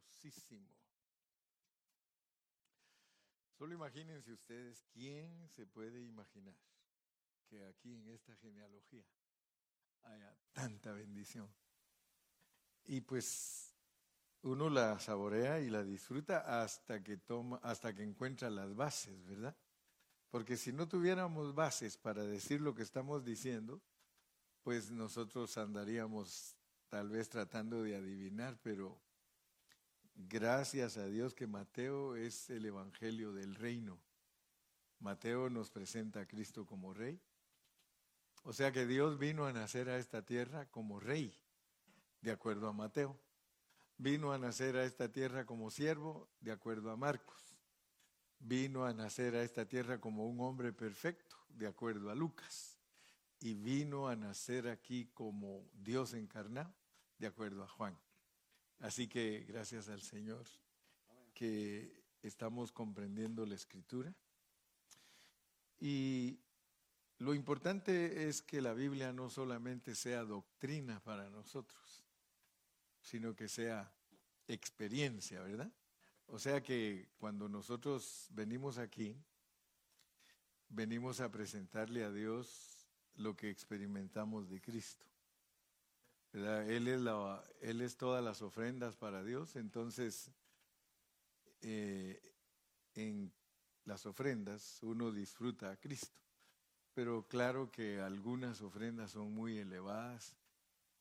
poderosísimo. Solo imagínense ustedes quién se puede imaginar que aquí en esta genealogía haya tanta bendición. Y pues uno la saborea y la disfruta hasta que toma, hasta que encuentra las bases, ¿verdad? Porque si no tuviéramos bases para decir lo que estamos diciendo, pues nosotros andaríamos tal vez tratando de adivinar, pero gracias a Dios que Mateo es el Evangelio del reino. Mateo nos presenta a Cristo como rey. O sea que Dios vino a nacer a esta tierra como rey, de acuerdo a Mateo vino a nacer a esta tierra como siervo, de acuerdo a Marcos. Vino a nacer a esta tierra como un hombre perfecto, de acuerdo a Lucas. Y vino a nacer aquí como Dios encarnado, de acuerdo a Juan. Así que gracias al Señor que estamos comprendiendo la escritura. Y lo importante es que la Biblia no solamente sea doctrina para nosotros, sino que sea experiencia, ¿verdad? O sea que cuando nosotros venimos aquí, venimos a presentarle a Dios lo que experimentamos de Cristo. Él, es la, él es todas las ofrendas para Dios, entonces eh, en las ofrendas uno disfruta a Cristo. Pero claro que algunas ofrendas son muy elevadas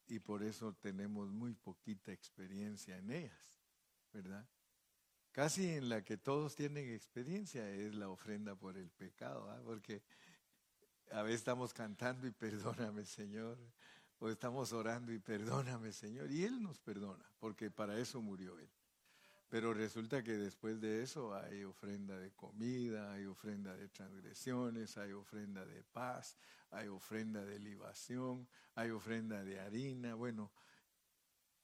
y por eso tenemos muy poquita experiencia en ellas, ¿verdad? Casi en la que todos tienen experiencia es la ofrenda por el pecado, ¿ah? porque a veces estamos cantando y perdóname Señor, o estamos orando y perdóname Señor, y Él nos perdona, porque para eso murió Él. Pero resulta que después de eso hay ofrenda de comida, hay ofrenda de transgresiones, hay ofrenda de paz, hay ofrenda de libación, hay ofrenda de harina. Bueno,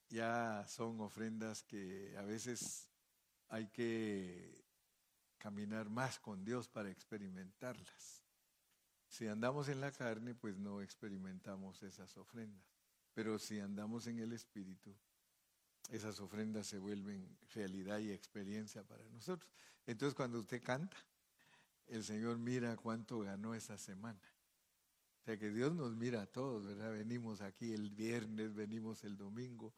ya son ofrendas que a veces hay que caminar más con Dios para experimentarlas. Si andamos en la carne, pues no experimentamos esas ofrendas. Pero si andamos en el Espíritu, esas ofrendas se vuelven realidad y experiencia para nosotros. Entonces cuando usted canta, el Señor mira cuánto ganó esa semana. O sea que Dios nos mira a todos, ¿verdad? Venimos aquí el viernes, venimos el domingo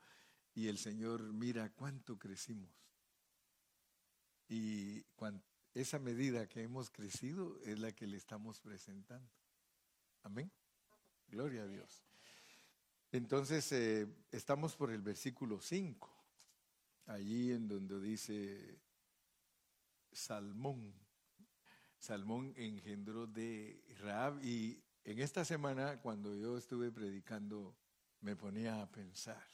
y el Señor mira cuánto crecimos. Y esa medida que hemos crecido es la que le estamos presentando. Amén. Gloria a Dios. Entonces, eh, estamos por el versículo 5, allí en donde dice Salmón. Salmón engendró de Raab y en esta semana cuando yo estuve predicando me ponía a pensar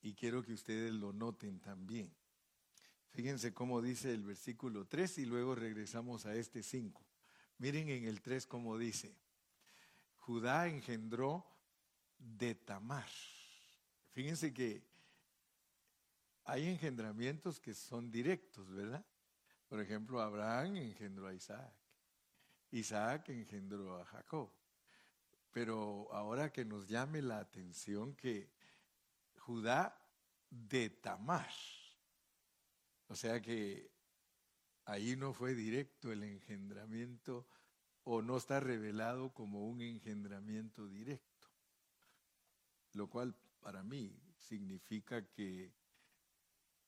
y quiero que ustedes lo noten también. Fíjense cómo dice el versículo 3 y luego regresamos a este 5. Miren en el 3 cómo dice, Judá engendró de Tamar. Fíjense que hay engendramientos que son directos, ¿verdad? Por ejemplo, Abraham engendró a Isaac. Isaac engendró a Jacob. Pero ahora que nos llame la atención que Judá de Tamar, o sea que ahí no fue directo el engendramiento o no está revelado como un engendramiento directo lo cual para mí significa que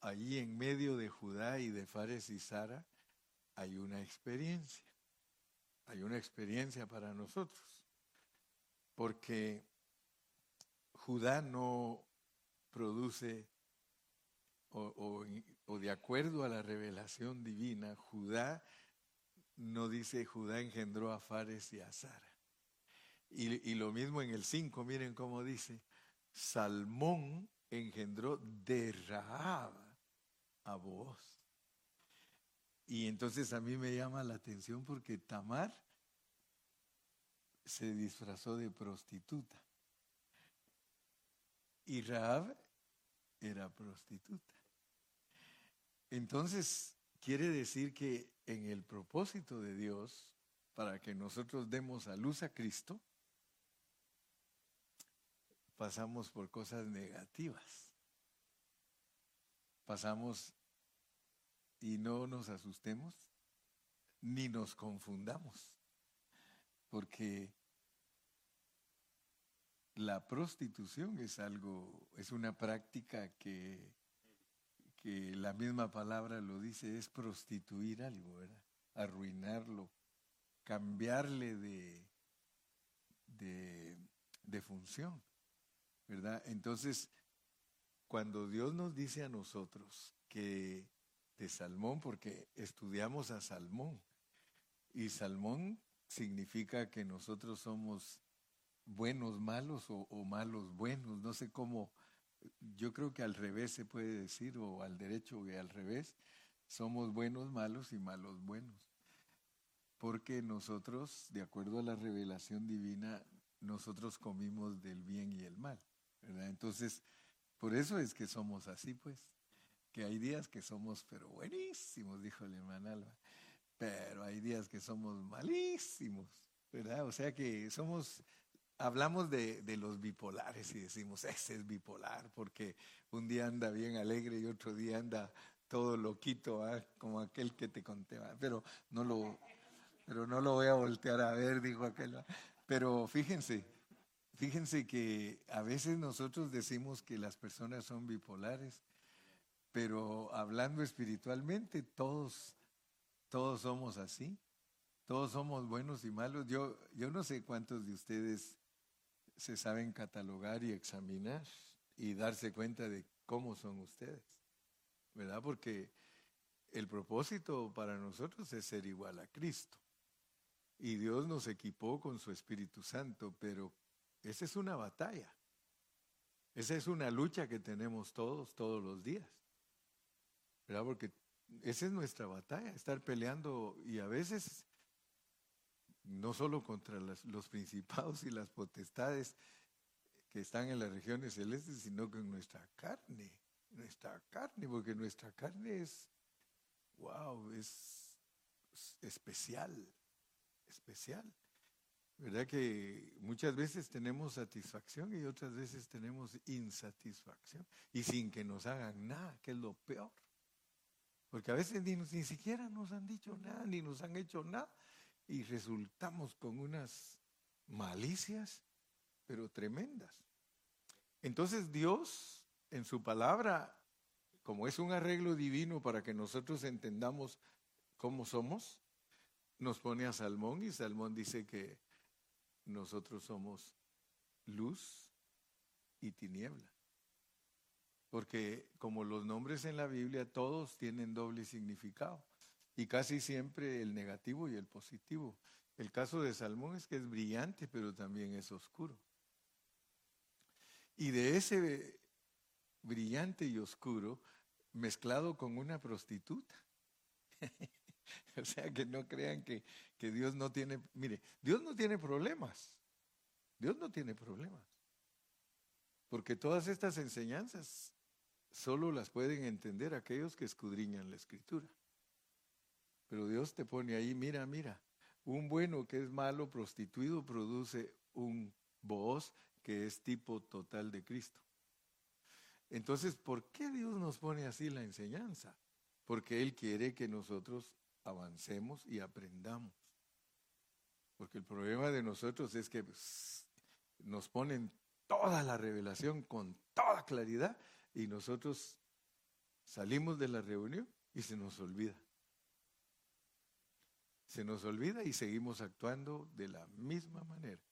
allí en medio de Judá y de Fares y Sara hay una experiencia, hay una experiencia para nosotros, porque Judá no produce, o, de acuerdo a la revelación divina, Judá no dice Judá engendró a Fares y a Sara. Y, lo mismo en el 5, miren cómo dice, Salmón engendró de Rahab a vos. Y entonces a mí me llama la atención porque Tamar se disfrazó de prostituta. Y Rahab era prostituta. Entonces, quiere decir que en el propósito de Dios, para que nosotros demos a luz a Cristo, pasamos por cosas negativas. pasamos y no nos asustemos ni nos confundamos, porque la prostitución es algo, es una práctica que, que la misma palabra lo dice, es prostituir algo, ¿verdad? Arruinarlo, cambiarle de, de, de función, ¿verdad? Entonces, cuando Dios nos dice a nosotros que de Salmón, porque estudiamos a Salmón, y Salmón significa que nosotros somos buenos malos o, malos buenos, no sé cómo, yo creo que al revés se puede decir, o al derecho y al revés, somos buenos malos y malos buenos. Porque nosotros, de acuerdo a la revelación divina, nosotros comimos del bien y el mal. Entonces, por eso es que somos así, pues. Que hay días que somos, pero buenísimos, dijo el hermano Alba pero hay días que somos malísimos, ¿verdad? O sea que somos, hablamos de, los bipolares y decimos, ese es bipolar, porque un día anda bien alegre y otro día anda todo loquito, ¿ah? como aquel que te conté, pero no lo, pero no lo voy a voltear a ver, dijo aquel. Pero fíjense, fíjense que a veces nosotros decimos que las personas son bipolares, pero hablando espiritualmente, todos todos somos así. Todos somos buenos y malos. Yo, yo no sé cuántos de ustedes se saben catalogar y examinar y darse cuenta de cómo son ustedes. ¿Verdad? Porque el propósito para nosotros es ser igual a Cristo. Y Dios nos equipó con su Espíritu Santo, pero esa es una batalla. Esa es una lucha que tenemos todos, todos los días. ¿Verdad? Porque esa es nuestra batalla, estar peleando y a veces no solo contra los principados y las potestades que están en las regiones celestes, sino con nuestra carne, nuestra carne, porque nuestra carne es, wow, es especial, especial. ¿Verdad que muchas veces tenemos satisfacción y otras veces tenemos insatisfacción? Y sin que nos hagan nada, que es lo peor. Porque a veces ni, ni siquiera nos han dicho nada, ni nos han hecho nada, y resultamos con unas malicias, pero tremendas. Entonces Dios, en su palabra, como es un arreglo divino para que nosotros entendamos cómo somos, nos pone a Salmón y Salmón dice que nosotros somos luz y tiniebla porque como los nombres en la Biblia todos tienen doble significado y casi siempre el negativo y el positivo. El caso de Salmón es que es brillante, pero también es oscuro. Y de ese brillante y oscuro, mezclado con una prostituta. o sea, que no crean que, que Dios no tiene, mire, Dios no tiene problemas. Dios no tiene problemas. Porque todas estas enseñanzas solo las pueden entender aquellos que escudriñan la escritura. Pero Dios te pone ahí, mira, mira, un bueno que es malo, prostituido, produce un voz que es tipo total de Cristo. Entonces, ¿por qué Dios nos pone así la enseñanza? Porque Él quiere que nosotros avancemos y aprendamos. Porque el problema de nosotros es que nos ponen toda la revelación con toda claridad y nosotros salimos de la reunión y se nos olvida. Se nos olvida y seguimos actuando de la misma manera.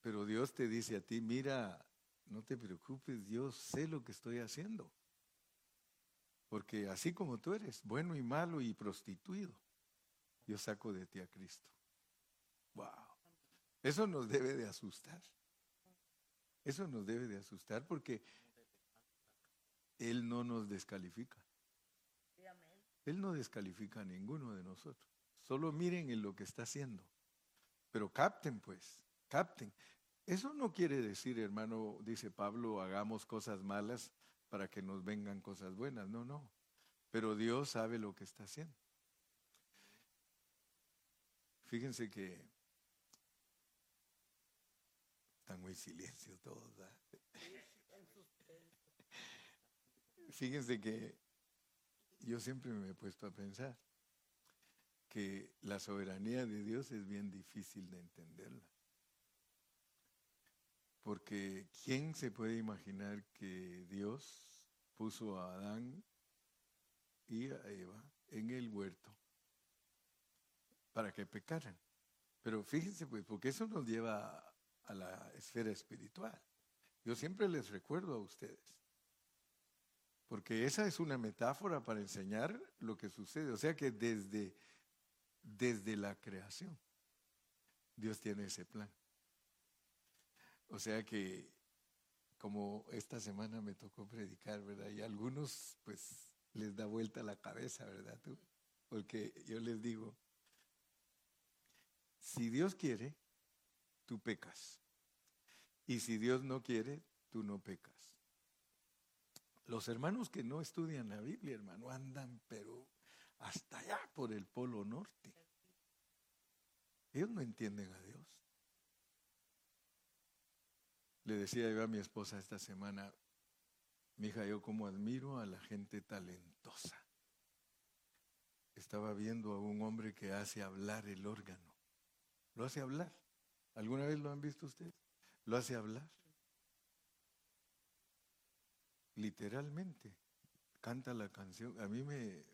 Pero Dios te dice a ti, mira, no te preocupes, yo sé lo que estoy haciendo. Porque así como tú eres, bueno y malo y prostituido, yo saco de ti a Cristo. Wow. Eso nos debe de asustar. Eso nos debe de asustar porque Él no nos descalifica. Él no descalifica a ninguno de nosotros. Solo miren en lo que está haciendo. Pero capten pues, capten. Eso no quiere decir, hermano, dice Pablo, hagamos cosas malas para que nos vengan cosas buenas. No, no. Pero Dios sabe lo que está haciendo. Fíjense que están muy silencio todos. fíjense que yo siempre me he puesto a pensar que la soberanía de Dios es bien difícil de entenderla. Porque ¿quién se puede imaginar que Dios puso a Adán y a Eva en el huerto para que pecaran? Pero fíjense pues, porque eso nos lleva a la esfera espiritual. Yo siempre les recuerdo a ustedes, porque esa es una metáfora para enseñar lo que sucede. O sea que desde, desde la creación, Dios tiene ese plan. O sea que como esta semana me tocó predicar, ¿verdad? Y a algunos pues les da vuelta la cabeza, ¿verdad? Porque yo les digo, si Dios quiere, tú pecas. Y si Dios no quiere, tú no pecas. Los hermanos que no estudian la Biblia, hermano, andan pero hasta allá por el polo norte. Ellos no entienden a Dios. Le decía yo a mi esposa esta semana, mi hija, yo como admiro a la gente talentosa. Estaba viendo a un hombre que hace hablar el órgano. Lo hace hablar. ¿Alguna vez lo han visto ustedes? Lo hace hablar. Literalmente. Canta la canción. A mí me,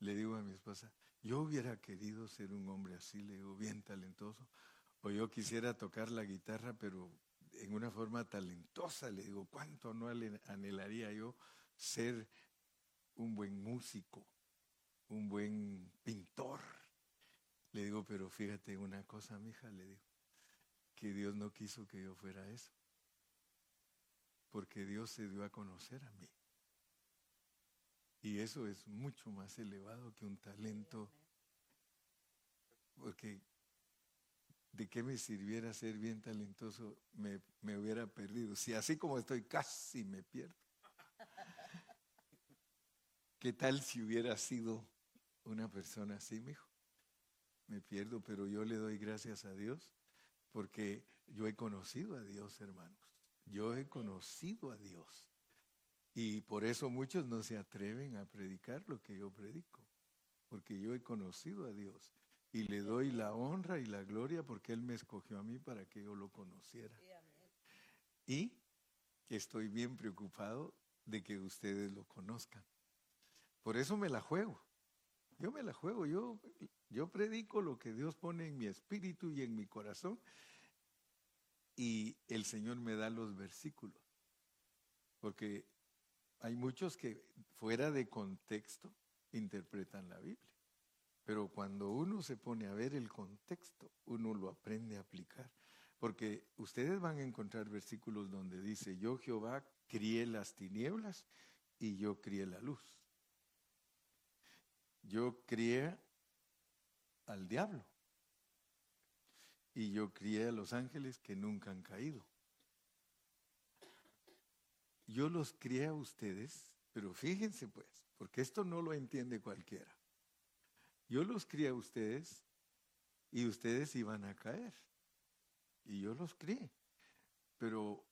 le digo a mi esposa, yo hubiera querido ser un hombre así, le digo, bien talentoso. O yo quisiera tocar la guitarra, pero en una forma talentosa. Le digo, ¿cuánto no anhelaría yo ser un buen músico, un buen pintor? Le digo, pero fíjate una cosa, mija, le digo, que Dios no quiso que yo fuera eso. Porque Dios se dio a conocer a mí. Y eso es mucho más elevado que un talento. Porque de qué me sirviera ser bien talentoso, me, me, hubiera perdido. Si así como estoy, casi me pierdo. ¿Qué tal si hubiera sido una persona así, mijo? Me pierdo, pero yo le doy gracias a Dios porque yo he conocido a Dios, hermanos. Yo he conocido a Dios. Y por eso muchos no se atreven a predicar lo que yo predico, porque yo he conocido a Dios y le doy la honra y la gloria porque Él me escogió a mí para que yo lo conociera. Y estoy bien preocupado de que ustedes lo conozcan. Por eso me la juego. Yo me la juego. Yo, yo predico lo que Dios pone en mi espíritu y en mi corazón. Y el Señor me da los versículos. Porque hay muchos que fuera de contexto interpretan la Biblia. Pero cuando uno se pone a ver el contexto, uno lo aprende a aplicar. Porque ustedes van a encontrar versículos donde dice, yo Jehová crié las tinieblas y yo crié la luz. Yo crié al diablo y yo crié a los ángeles que nunca han caído. Yo los crié a ustedes, pero fíjense pues, porque esto no lo entiende cualquiera. Yo los crié a ustedes y ustedes iban a caer. Y yo los crié. Pero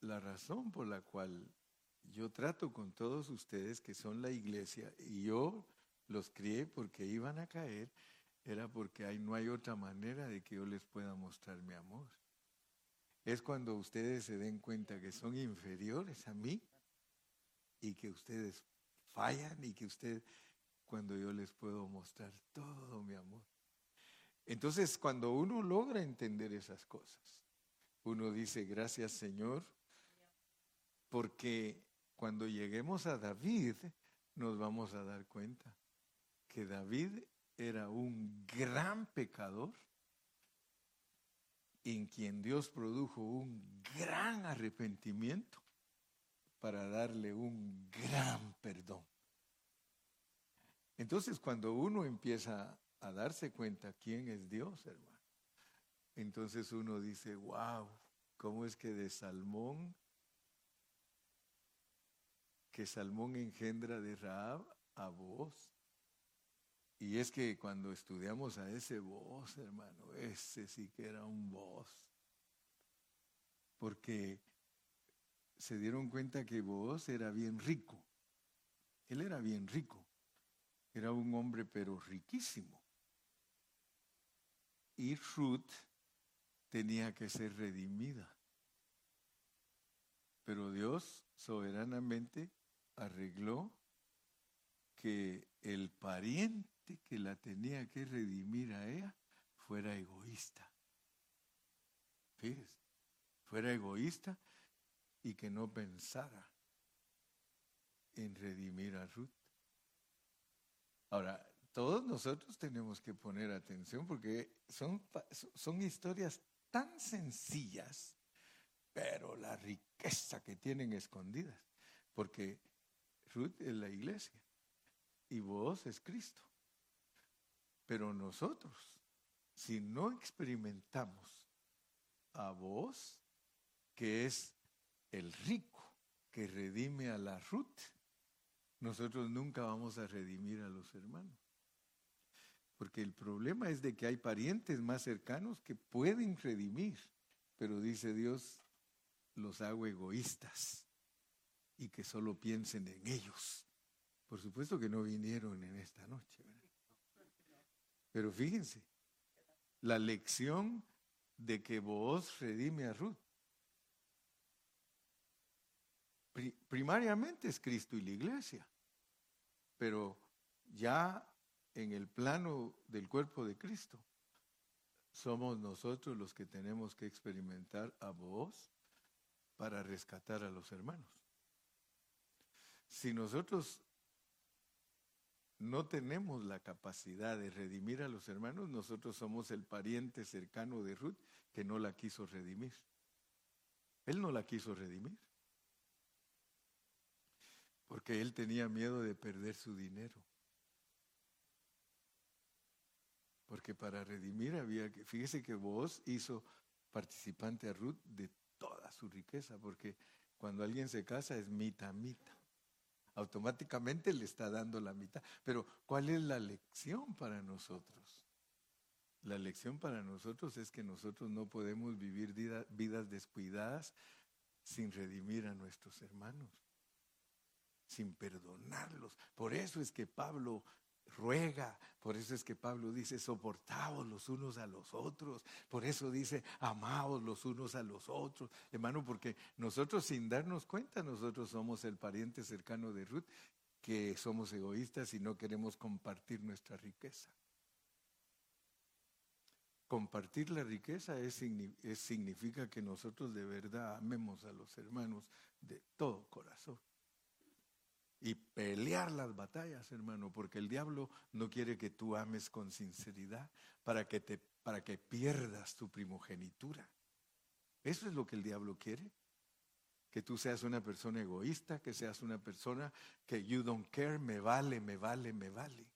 la razón por la cual yo trato con todos ustedes que son la iglesia y yo los crié porque iban a caer, era porque no hay otra manera de que yo les pueda mostrar mi amor. Es cuando ustedes se den cuenta que son inferiores a mí y que ustedes fallan y que ustedes cuando yo les puedo mostrar todo mi amor. Entonces, cuando uno logra entender esas cosas, uno dice, gracias Señor, porque cuando lleguemos a David, nos vamos a dar cuenta que David era un gran pecador en quien Dios produjo un gran arrepentimiento para darle un gran perdón. Entonces, cuando uno empieza a darse cuenta quién es Dios, hermano, entonces uno dice, wow, ¿cómo es que de Salmón, que Salmón engendra de Raab a vos? Y es que cuando estudiamos a ese voz, hermano, ese sí que era un voz. Porque se dieron cuenta que vos era bien rico Él era bien rico. Era un hombre pero riquísimo. Y Ruth tenía que ser redimida. Pero Dios soberanamente arregló que el pariente que la tenía que redimir a ella fuera egoísta. Fíjese, fuera egoísta y que no pensara en redimir a Ruth. Ahora, todos nosotros tenemos que poner atención porque son, son historias tan sencillas, pero la riqueza que tienen escondidas, porque Ruth es la iglesia y vos es Cristo. Pero nosotros, si no experimentamos a vos, que es el rico que redime a la Ruth, nosotros nunca vamos a redimir a los hermanos. Porque el problema es de que hay parientes más cercanos que pueden redimir, pero dice Dios, los hago egoístas y que solo piensen en ellos. Por supuesto que no vinieron en esta noche. Pero fíjense, la lección de que vos redime a Ruth. Primariamente es Cristo y la iglesia, pero ya en el plano del cuerpo de Cristo, somos nosotros los que tenemos que experimentar a vos para rescatar a los hermanos. Si nosotros no tenemos la capacidad de redimir a los hermanos, nosotros somos el pariente cercano de Ruth que no la quiso redimir. Él no la quiso redimir. Porque él tenía miedo de perder su dinero. Porque para redimir había que, fíjese que vos hizo participante a Ruth de toda su riqueza, porque cuando alguien se casa es mita, mita automáticamente le está dando la mitad. Pero ¿cuál es la lección para nosotros? La lección para nosotros es que nosotros no podemos vivir vidas descuidadas sin redimir a nuestros hermanos, sin perdonarlos. Por eso es que Pablo ruega. Por eso es que Pablo dice, soportaos los unos a los otros. Por eso dice, amaos los unos a los otros. Hermano, porque nosotros sin darnos cuenta, nosotros somos el pariente cercano de Ruth, que somos egoístas y no queremos compartir nuestra riqueza. Compartir la riqueza es, significa que nosotros de verdad amemos a los hermanos de todo corazón y pelear las batallas, hermano, porque el diablo no quiere que tú ames con sinceridad para que, te, para que pierdas tu primogenitura. Eso es lo que el diablo quiere. Que tú seas una persona egoísta, que seas una persona que you don't care, me vale, me vale, me vale.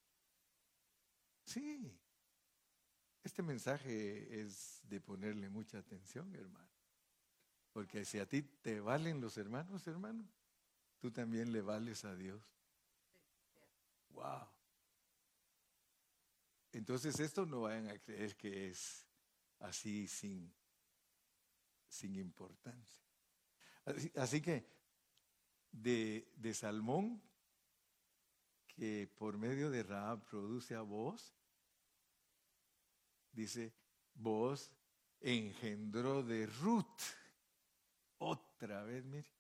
Sí, este mensaje es de ponerle mucha atención, hermano. Porque si a ti te valen los hermanos, hermano, tú también le vales a Dios. Wow. Entonces esto no vayan a creer que es así sin, sin importancia. Así, que de, de, Salmón, que por medio de Raab produce a vos, dice, vos engendró de Ruth. Otra vez, mire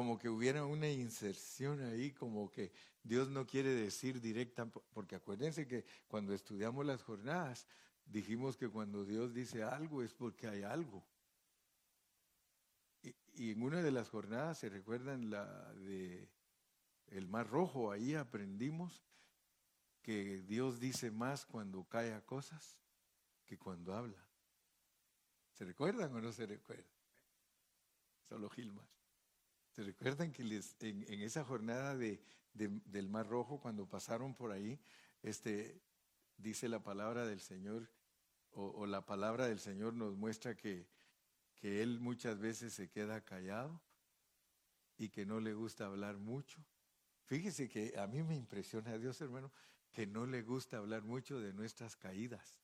como que hubiera una inserción ahí, como que Dios no quiere decir directa, porque acuérdense que cuando estudiamos las jornadas, dijimos que cuando Dios dice algo es porque hay algo. Y, en una de las jornadas, ¿se recuerdan la de el Mar Rojo? Ahí aprendimos que Dios dice más cuando a cosas que cuando habla. ¿Se recuerdan o no se recuerdan? Solo Gilmar. ¿Se recuerdan que les, en, esa jornada de, del Mar Rojo, cuando pasaron por ahí, este, dice la palabra del Señor, o, la palabra del Señor nos muestra que, que Él muchas veces se queda callado y que no le gusta hablar mucho? Fíjese que a mí me impresiona a Dios, hermano, que no le gusta hablar mucho de nuestras caídas.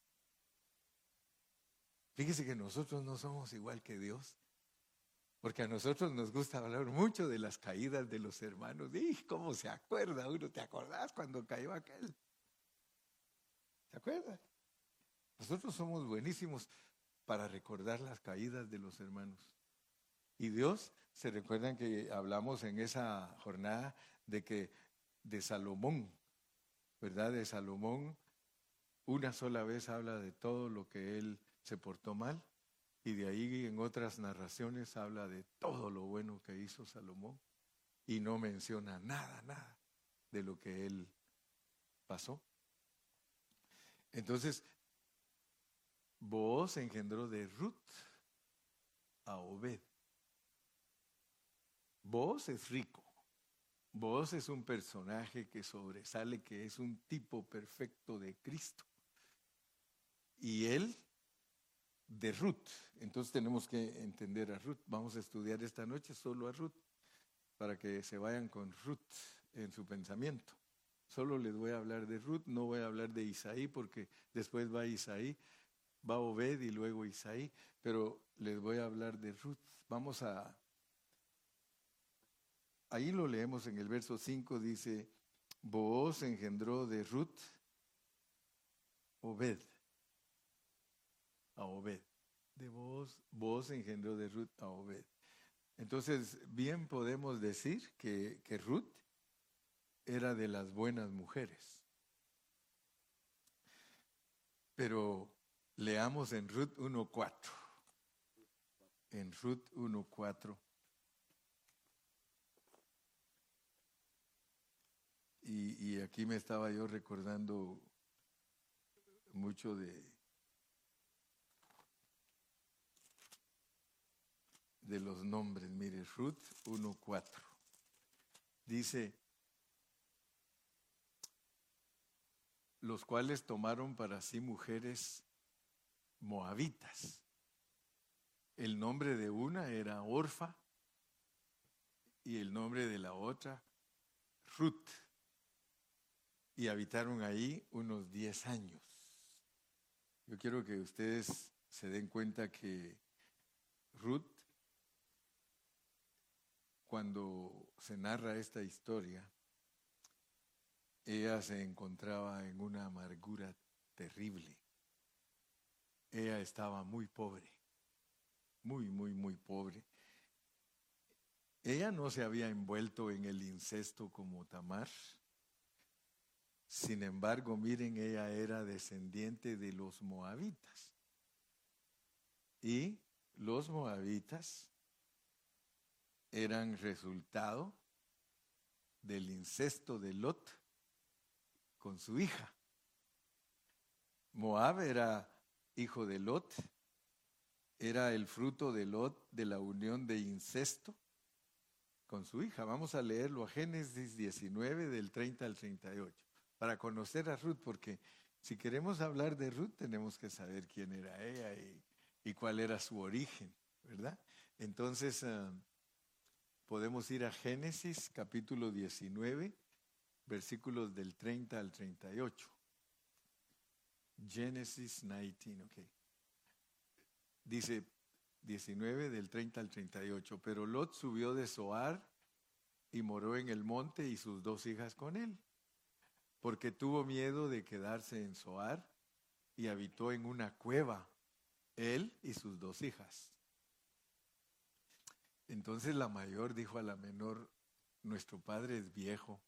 Fíjese que nosotros no somos igual que Dios. Porque a nosotros nos gusta hablar mucho de las caídas de los hermanos. ¿Y cómo se acuerda uno? ¿Te acordás cuando cayó aquel? ¿Se acuerda? Nosotros somos buenísimos para recordar las caídas de los hermanos. Y Dios, se recuerdan que hablamos en esa jornada de que de Salomón, ¿verdad? De Salomón, una sola vez habla de todo lo que él se portó mal y de ahí en otras narraciones habla de todo lo bueno que hizo Salomón y no menciona nada, nada de lo que él pasó. Entonces, vos engendró de Ruth a Obed. Vos es rico. Vos es un personaje que sobresale, que es un tipo perfecto de Cristo. Y él de Ruth. Entonces tenemos que entender a Ruth. Vamos a estudiar esta noche solo a Ruth para que se vayan con Ruth en su pensamiento. Solo les voy a hablar de Ruth, no voy a hablar de Isaí porque después va Isaí, va Obed y luego Isaí, pero les voy a hablar de Ruth. Vamos a... Ahí lo leemos en el verso 5, dice, Booz engendró de Ruth Obed a Obed. De vos, vos engendró de Ruth a Obed. Entonces, bien podemos decir que, que Ruth era de las buenas mujeres. Pero leamos en Ruth 1.4. En Ruth 1.4. Y, y aquí me estaba yo recordando mucho de, de los nombres. Mire, Ruth 1.4. Dice, los cuales tomaron para sí mujeres moabitas. El nombre de una era Orfa y el nombre de la otra Ruth. Y habitaron ahí unos 10 años. Yo quiero que ustedes se den cuenta que Ruth cuando se narra esta historia, ella se encontraba en una amargura terrible. Ella estaba muy pobre, muy, muy, muy pobre. Ella no se había envuelto en el incesto como Tamar. Sin embargo, miren, ella era descendiente de los moabitas. Y los moabitas eran resultado del incesto de Lot con su hija. Moab era hijo de Lot, era el fruto de Lot de la unión de incesto con su hija. Vamos a leerlo a Génesis 19 del 30 al 38 para conocer a Ruth, porque si queremos hablar de Ruth tenemos que saber quién era ella y, cuál era su origen, ¿verdad? Entonces, ah, podemos ir a Génesis capítulo 19, versículos del 30 al 38. Génesis 19, ok. Dice 19 del 30 al 38, pero Lot subió de Zoar y moró en el monte y sus dos hijas con él, porque tuvo miedo de quedarse en Zoar y habitó en una cueva, él y sus dos hijas. Entonces la mayor dijo a la menor, nuestro padre es viejo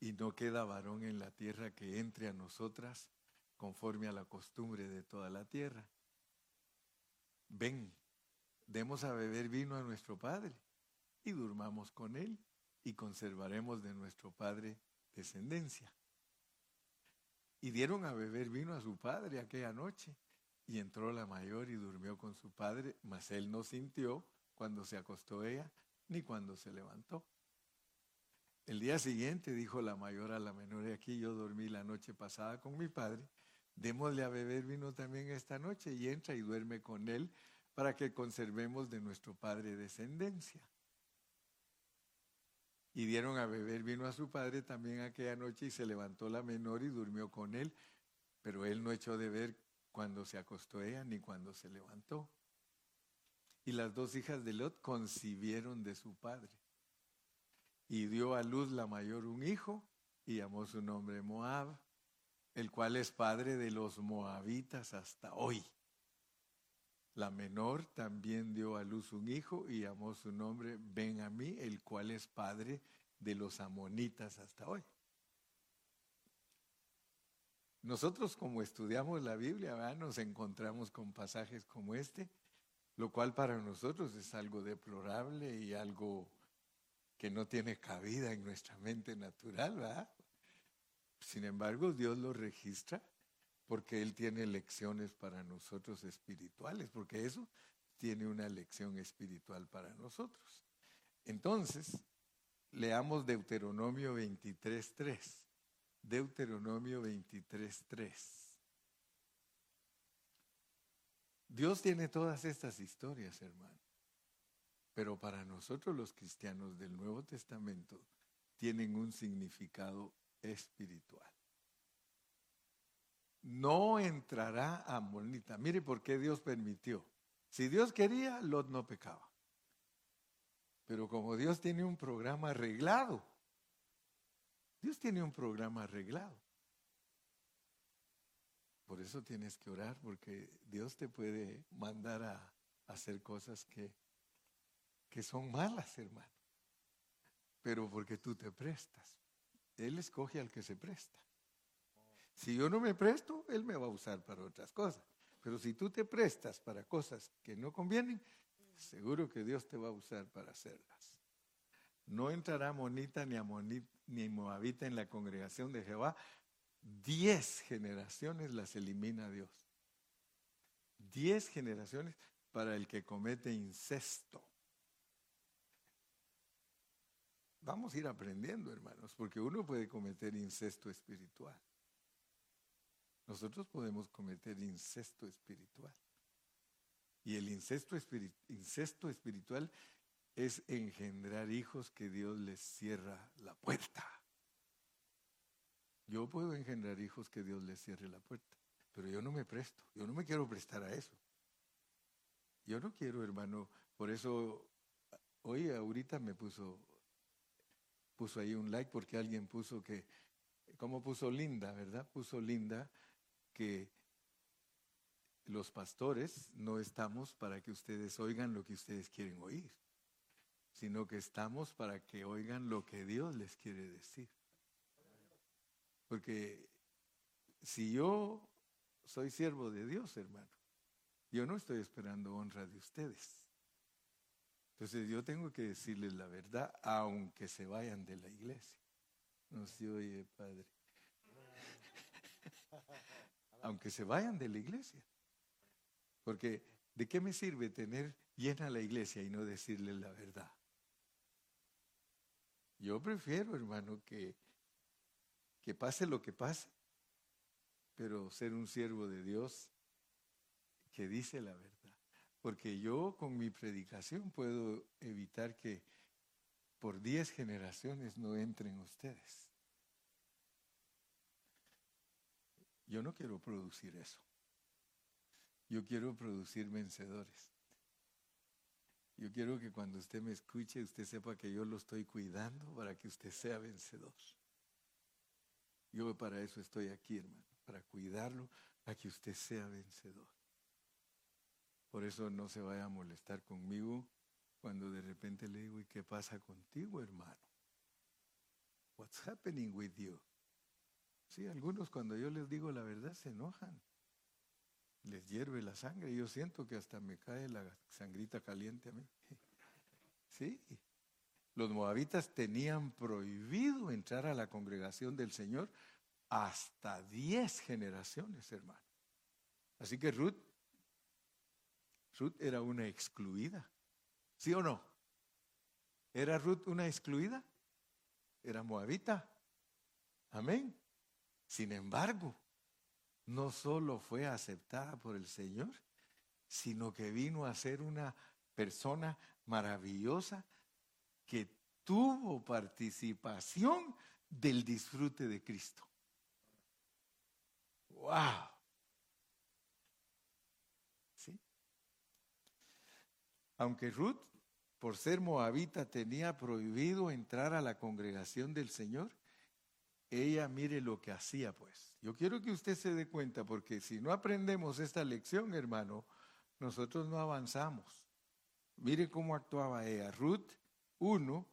y no queda varón en la tierra que entre a nosotras conforme a la costumbre de toda la tierra. Ven, demos a beber vino a nuestro padre y durmamos con él y conservaremos de nuestro padre descendencia. Y dieron a beber vino a su padre aquella noche y entró la mayor y durmió con su padre, mas él no sintió cuando se acostó ella, ni cuando se levantó. El día siguiente dijo la mayor a la menor, aquí yo dormí la noche pasada con mi padre, démosle a beber vino también esta noche y entra y duerme con él para que conservemos de nuestro padre descendencia. Y dieron a beber vino a su padre también aquella noche y se levantó la menor y durmió con él, pero él no echó de ver cuando se acostó ella ni cuando se levantó. Y las dos hijas de Lot concibieron de su padre. Y dio a luz la mayor un hijo y llamó su nombre Moab, el cual es padre de los moabitas hasta hoy. La menor también dio a luz un hijo y llamó su nombre Ben-Amí, el cual es padre de los amonitas hasta hoy. Nosotros como estudiamos la Biblia, nos encontramos con pasajes como este, lo cual para nosotros es algo deplorable y algo que no tiene cabida en nuestra mente natural, ¿verdad? Sin embargo, Dios lo registra porque Él tiene lecciones para nosotros espirituales, porque eso tiene una lección espiritual para nosotros. Entonces, leamos Deuteronomio 23.3. Deuteronomio 23.3. Dios tiene todas estas historias, hermano. Pero para nosotros los cristianos del Nuevo Testamento tienen un significado espiritual. No entrará a Molnita. Mire por qué Dios permitió. Si Dios quería, Lot no pecaba. Pero como Dios tiene un programa arreglado, Dios tiene un programa arreglado. Por eso tienes que orar, porque Dios te puede mandar a, hacer cosas que, que son malas, hermano. Pero porque tú te prestas. Él escoge al que se presta. Si yo no me presto, Él me va a usar para otras cosas. Pero si tú te prestas para cosas que no convienen, seguro que Dios te va a usar para hacerlas. No entrará monita ni, amonita, ni moabita en la congregación de Jehová. Diez generaciones las elimina Dios. Diez generaciones para el que comete incesto. Vamos a ir aprendiendo, hermanos, porque uno puede cometer incesto espiritual. Nosotros podemos cometer incesto espiritual. Y el incesto, espiritual es engendrar hijos que Dios les cierra la puerta. Yo puedo engendrar hijos que Dios les cierre la puerta, pero yo no me presto, yo no me quiero prestar a eso. Yo no quiero, hermano, por eso hoy ahorita me puso puso ahí un like porque alguien puso que como puso Linda, ¿verdad? Puso Linda que los pastores no estamos para que ustedes oigan lo que ustedes quieren oír, sino que estamos para que oigan lo que Dios les quiere decir. Porque si yo soy siervo de Dios, hermano, yo no estoy esperando honra de ustedes. Entonces yo tengo que decirles la verdad, aunque se vayan de la iglesia. No se oye, Padre. aunque se vayan de la iglesia. Porque ¿de qué me sirve tener llena la iglesia y no decirles la verdad? Yo prefiero, hermano, que, que pase lo que pase, pero ser un siervo de Dios que dice la verdad. Porque yo con mi predicación puedo evitar que por diez generaciones no entren ustedes. Yo no quiero producir eso. Yo quiero producir vencedores. Yo quiero que cuando usted me escuche, usted sepa que yo lo estoy cuidando para que usted sea vencedor. Yo para eso estoy aquí, hermano, para cuidarlo, para que usted sea vencedor. Por eso no se vaya a molestar conmigo cuando de repente le digo, ¿y qué pasa contigo, hermano? What's happening with you? Sí, algunos cuando yo les digo la verdad se enojan. Les hierve la sangre. Yo siento que hasta me cae la sangrita caliente a mí. Sí. Los moabitas tenían prohibido entrar a la congregación del Señor hasta diez generaciones, hermano. Así que Ruth Ruth era una excluida. ¿Sí o no? ¿Era Ruth una excluida? Era moabita. Amén. Sin embargo, no solo fue aceptada por el Señor, sino que vino a ser una persona maravillosa que tuvo participación del disfrute de Cristo. ¡Wow! Aunque Ruth, por ser moabita, tenía prohibido entrar a la congregación del Señor, ella mire lo que hacía, pues. Yo quiero que usted se dé cuenta, porque si no aprendemos esta lección, hermano, nosotros no avanzamos. Mire cómo actuaba ella. Ruth 1,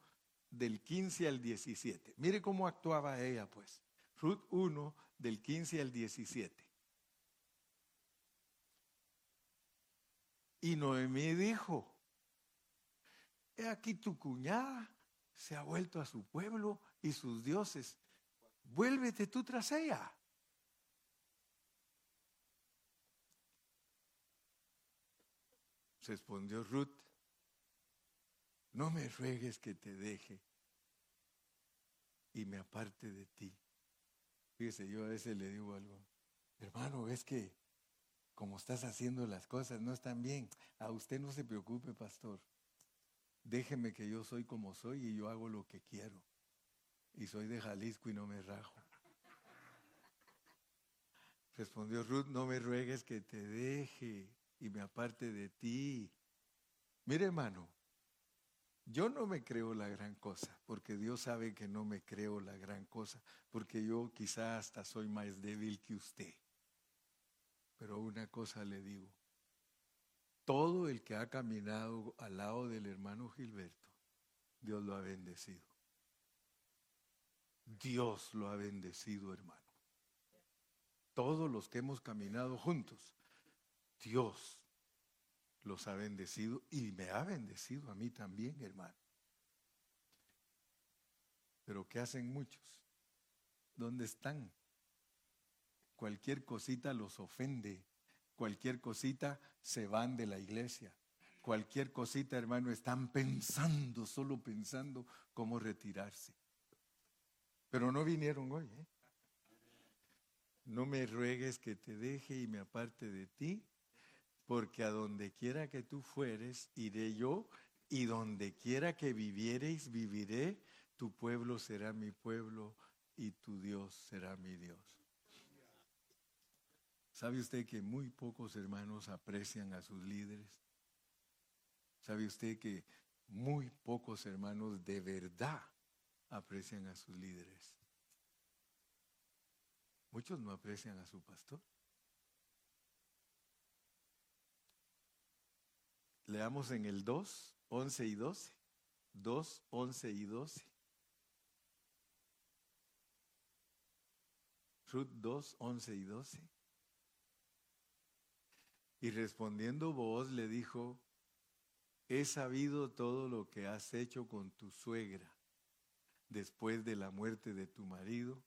del 15 al 17. Mire cómo actuaba ella, pues. Ruth 1, del 15 al 17. Y Noemí dijo, he aquí tu cuñada se ha vuelto a su pueblo y sus dioses. Vuélvete tú tras ella. Respondió Ruth, no me ruegues que te deje y me aparte de ti. Fíjese, yo a veces le digo algo, hermano, es que como estás haciendo las cosas no están bien. A usted no se preocupe, pastor. Déjeme que yo soy como soy y yo hago lo que quiero. Y soy de Jalisco y no me rajo. Respondió Ruth, no me ruegues que te deje y me aparte de ti. Mire, hermano, yo no me creo la gran cosa, porque Dios sabe que no me creo la gran cosa, porque yo quizá hasta soy más débil que usted. Pero una cosa le digo, todo el que ha caminado al lado del hermano Gilberto, Dios lo ha bendecido. Dios lo ha bendecido, hermano. Todos los que hemos caminado juntos, Dios los ha bendecido y me ha bendecido a mí también, hermano. Pero ¿qué hacen muchos? ¿Dónde están? Cualquier cosita los ofende, cualquier cosita se van de la iglesia, cualquier cosita, hermano, están pensando, solo pensando cómo retirarse. Pero no vinieron hoy. ¿eh? No me ruegues que te deje y me aparte de ti, porque a donde quiera que tú fueres, iré yo, y donde quiera que viviereis, viviré, tu pueblo será mi pueblo y tu Dios será mi Dios. ¿Sabe usted que muy pocos hermanos aprecian a sus líderes? ¿Sabe usted que muy pocos hermanos de verdad aprecian a sus líderes? Muchos no aprecian a su pastor. Leamos en el 2, 11 y 12. 2, 11 y 12. Ruth 2, 11 y 12. Y respondiendo vos le dijo, he sabido todo lo que has hecho con tu suegra después de la muerte de tu marido,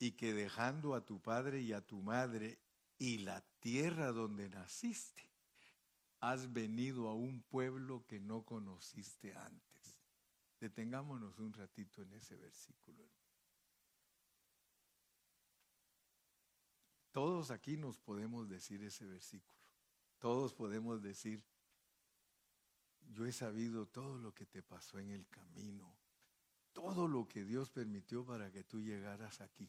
y que dejando a tu padre y a tu madre y la tierra donde naciste, has venido a un pueblo que no conociste antes. Detengámonos un ratito en ese versículo. Todos aquí nos podemos decir ese versículo. Todos podemos decir, yo he sabido todo lo que te pasó en el camino, todo lo que Dios permitió para que tú llegaras aquí.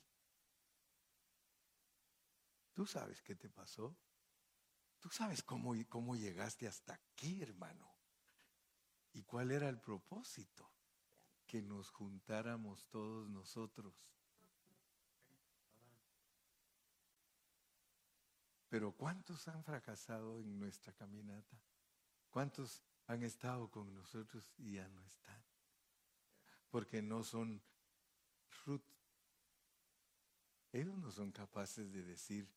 ¿Tú sabes qué te pasó? Tú sabes cómo, cómo llegaste hasta aquí, hermano. ¿Y cuál era el propósito? Que nos juntáramos todos nosotros. Pero ¿cuántos han fracasado en nuestra caminata? ¿Cuántos han estado con nosotros y ya no están? Porque no son fruit. Ellos no son capaces de decir,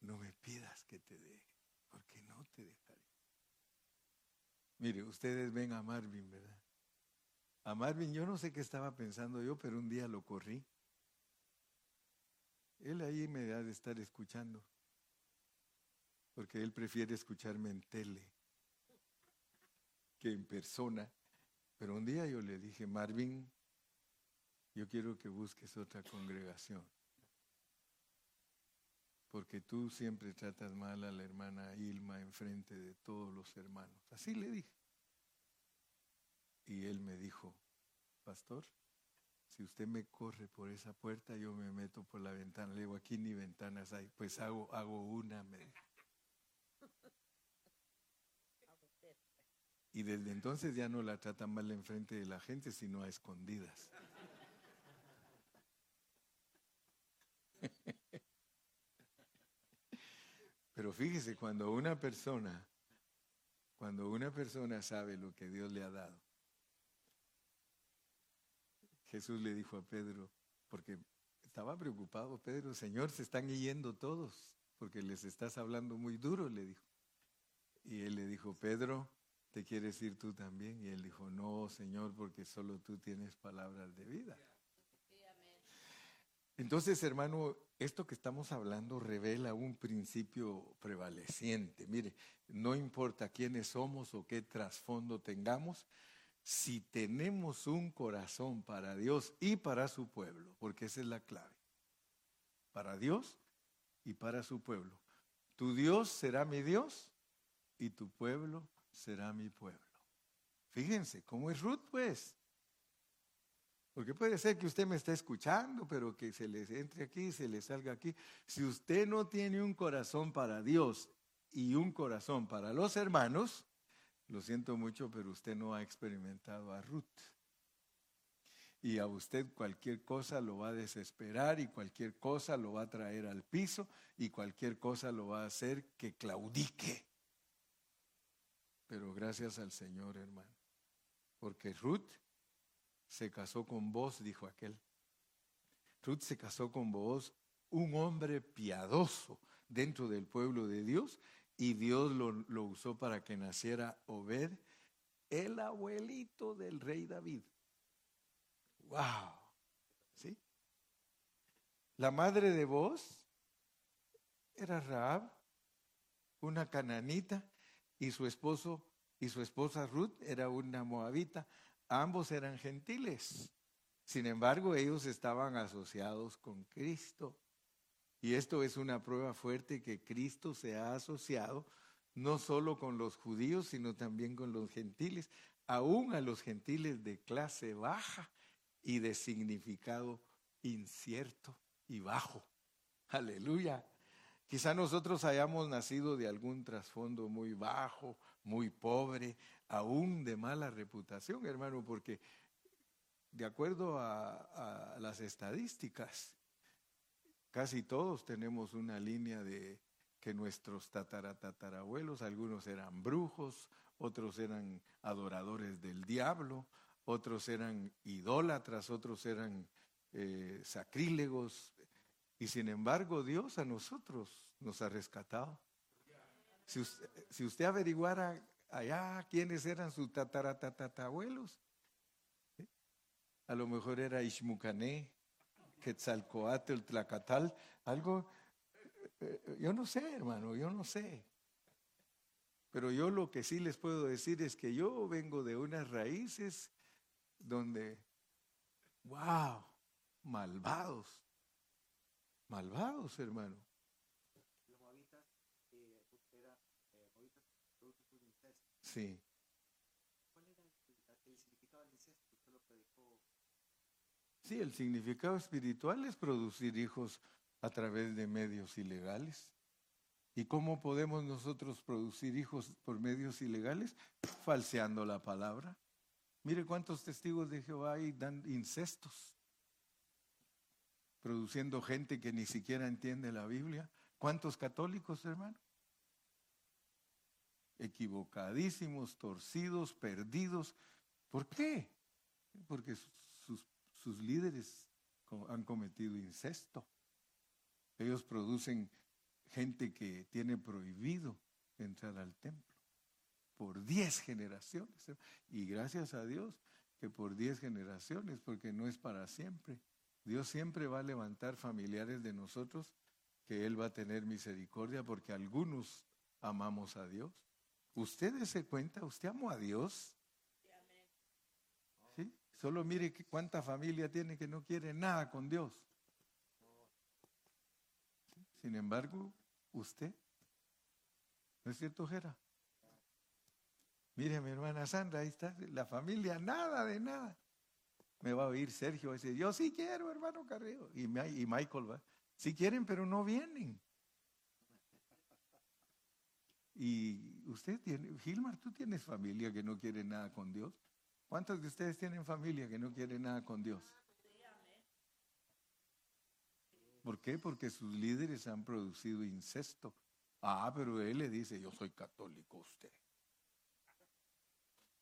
no me pidas que te deje, porque no te dejaré. Mire, ustedes ven a Marvin, ¿verdad? A Marvin yo no sé qué estaba pensando yo, pero un día lo corrí. Él ahí me ha de estar escuchando, porque él prefiere escucharme en tele que en persona. Pero un día yo le dije, Marvin, yo quiero que busques otra congregación porque tú siempre tratas mal a la hermana Ilma en frente de todos los hermanos. Así le dije. Y él me dijo, pastor, si usted me corre por esa puerta, yo me meto por la ventana. Le digo, aquí ni ventanas hay. Pues hago, hago una. Me Y desde entonces ya no la tratan mal enfrente de la gente, sino a escondidas. Pero fíjese, cuando una persona, cuando una persona sabe lo que Dios le ha dado, Jesús le dijo a Pedro, porque estaba preocupado Pedro, Señor, se están yendo todos, porque les estás hablando muy duro, le dijo. Y él le dijo, Pedro, ¿te quieres ir tú también? Y él dijo, no, Señor, porque solo tú tienes palabras de vida. Entonces, hermano, esto que estamos hablando revela un principio prevaleciente. Mire, no importa quiénes somos o qué trasfondo tengamos, si tenemos un corazón para Dios y para su pueblo, porque esa es la clave, para Dios y para su pueblo. Tu Dios será mi Dios y tu pueblo será mi pueblo. Fíjense, ¿cómo es Ruth pues? Porque puede ser que usted me esté escuchando, pero que se les entre aquí, se le salga aquí. Si usted no tiene un corazón para Dios y un corazón para los hermanos, lo siento mucho, pero usted no ha experimentado a Ruth. Y a usted cualquier cosa lo va a desesperar y cualquier cosa lo va a traer al piso y cualquier cosa lo va a hacer que claudique. Pero gracias al Señor, hermano. Porque Ruth se casó con vos, dijo aquel. Ruth se casó con vos, un hombre piadoso dentro del pueblo de Dios, y Dios lo, usó para que naciera Obed, el abuelito del rey David. ¡Wow! ¿Sí? La madre de vos era Raab, una cananita, y su esposo y su esposa Ruth era una moabita. Ambos eran gentiles. Sin embargo, ellos estaban asociados con Cristo. Y esto es una prueba fuerte que Cristo se ha asociado no solo con los judíos, sino también con los gentiles, aún a los gentiles de clase baja y de significado incierto y bajo. Aleluya. Quizá nosotros hayamos nacido de algún trasfondo muy bajo, muy pobre, aún de mala reputación, hermano, porque de acuerdo a, las estadísticas, Casi todos tenemos una línea de que nuestros tataratatarabuelos, algunos eran brujos, otros eran adoradores del diablo, otros eran idólatras, otros eran eh, sacrílegos, y sin embargo Dios a nosotros nos ha rescatado. Si usted, si usted averiguara allá quiénes eran sus tataratatarabuelos, a lo mejor era Ishmucané, Quetzalcoatl, Tlacatal, algo, eh, eh, yo no sé, hermano, yo no sé. Pero yo lo que sí les puedo decir es que yo vengo de unas raíces donde, wow, malvados, malvados, hermano. Sí. Sí, el significado espiritual es producir hijos a través de medios ilegales. ¿Y cómo podemos nosotros producir hijos por medios ilegales? Falseando la palabra. Mire cuántos testigos de Jehová hay dan incestos, produciendo gente que ni siquiera entiende la Biblia. ¿Cuántos católicos, hermano? Equivocadísimos, torcidos, perdidos. ¿Por qué? Porque sus líderes han cometido incesto. Ellos producen gente que tiene prohibido entrar al templo por diez generaciones. Y gracias a Dios que por diez generaciones, porque no es para siempre. Dios siempre va a levantar familiares de nosotros que Él va a tener misericordia porque algunos amamos a Dios. ¿Usted se cuenta? ¿Usted amó a Dios? Solo mire cuánta familia tiene que no quiere nada con Dios. Sin embargo, usted, ¿no es cierto, Jera? Mire, mi hermana Sandra, ahí está, la familia, nada de nada. Me va a oír Sergio, va a decir, yo sí quiero, hermano Carrillo. Y, y Michael va, sí quieren, pero no vienen. Y usted tiene, Gilmar, tú tienes familia que no quiere nada con Dios. ¿Cuántos de ustedes tienen familia que no quiere nada con Dios? ¿Por qué? Porque sus líderes han producido incesto. Ah, pero él le dice, yo soy católico usted.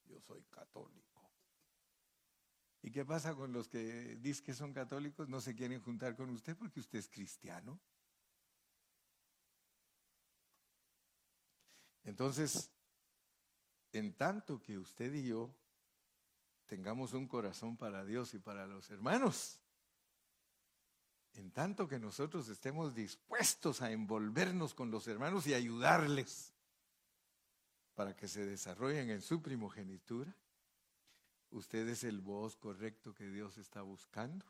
Yo soy católico. ¿Y qué pasa con los que dicen que son católicos? No se quieren juntar con usted porque usted es cristiano. Entonces, en tanto que usted y yo tengamos un corazón para Dios y para los hermanos, en tanto que nosotros estemos dispuestos a envolvernos con los hermanos y ayudarles para que se desarrollen en su primogenitura, usted es el voz correcto que Dios está buscando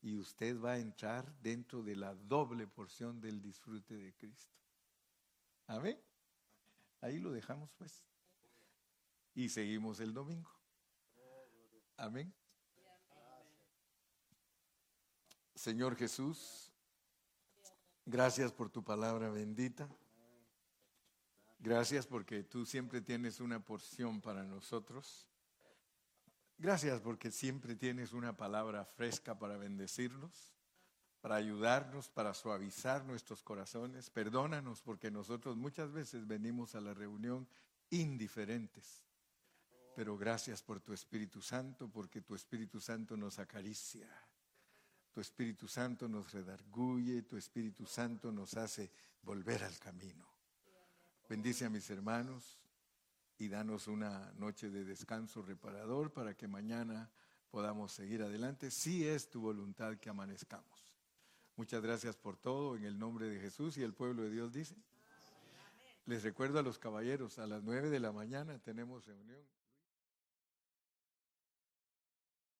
y usted va a entrar dentro de la doble porción del disfrute de Cristo. Amén. Ahí lo dejamos pues. Y seguimos el domingo. Amén. Señor Jesús, gracias por tu palabra bendita. Gracias porque tú siempre tienes una porción para nosotros. Gracias porque siempre tienes una palabra fresca para bendecirnos, para ayudarnos, para suavizar nuestros corazones. Perdónanos porque nosotros muchas veces venimos a la reunión indiferentes. Pero gracias por tu Espíritu Santo, porque tu Espíritu Santo nos acaricia tu Espíritu Santo nos redarguye, tu Espíritu Santo nos hace volver al camino. Bendice a mis hermanos y danos una noche de descanso reparador para que mañana podamos seguir adelante, si es tu voluntad que amanezcamos. Muchas gracias por todo, en el nombre de Jesús y el pueblo de Dios dice. Les recuerdo a los caballeros, a las nueve de la mañana tenemos reunión.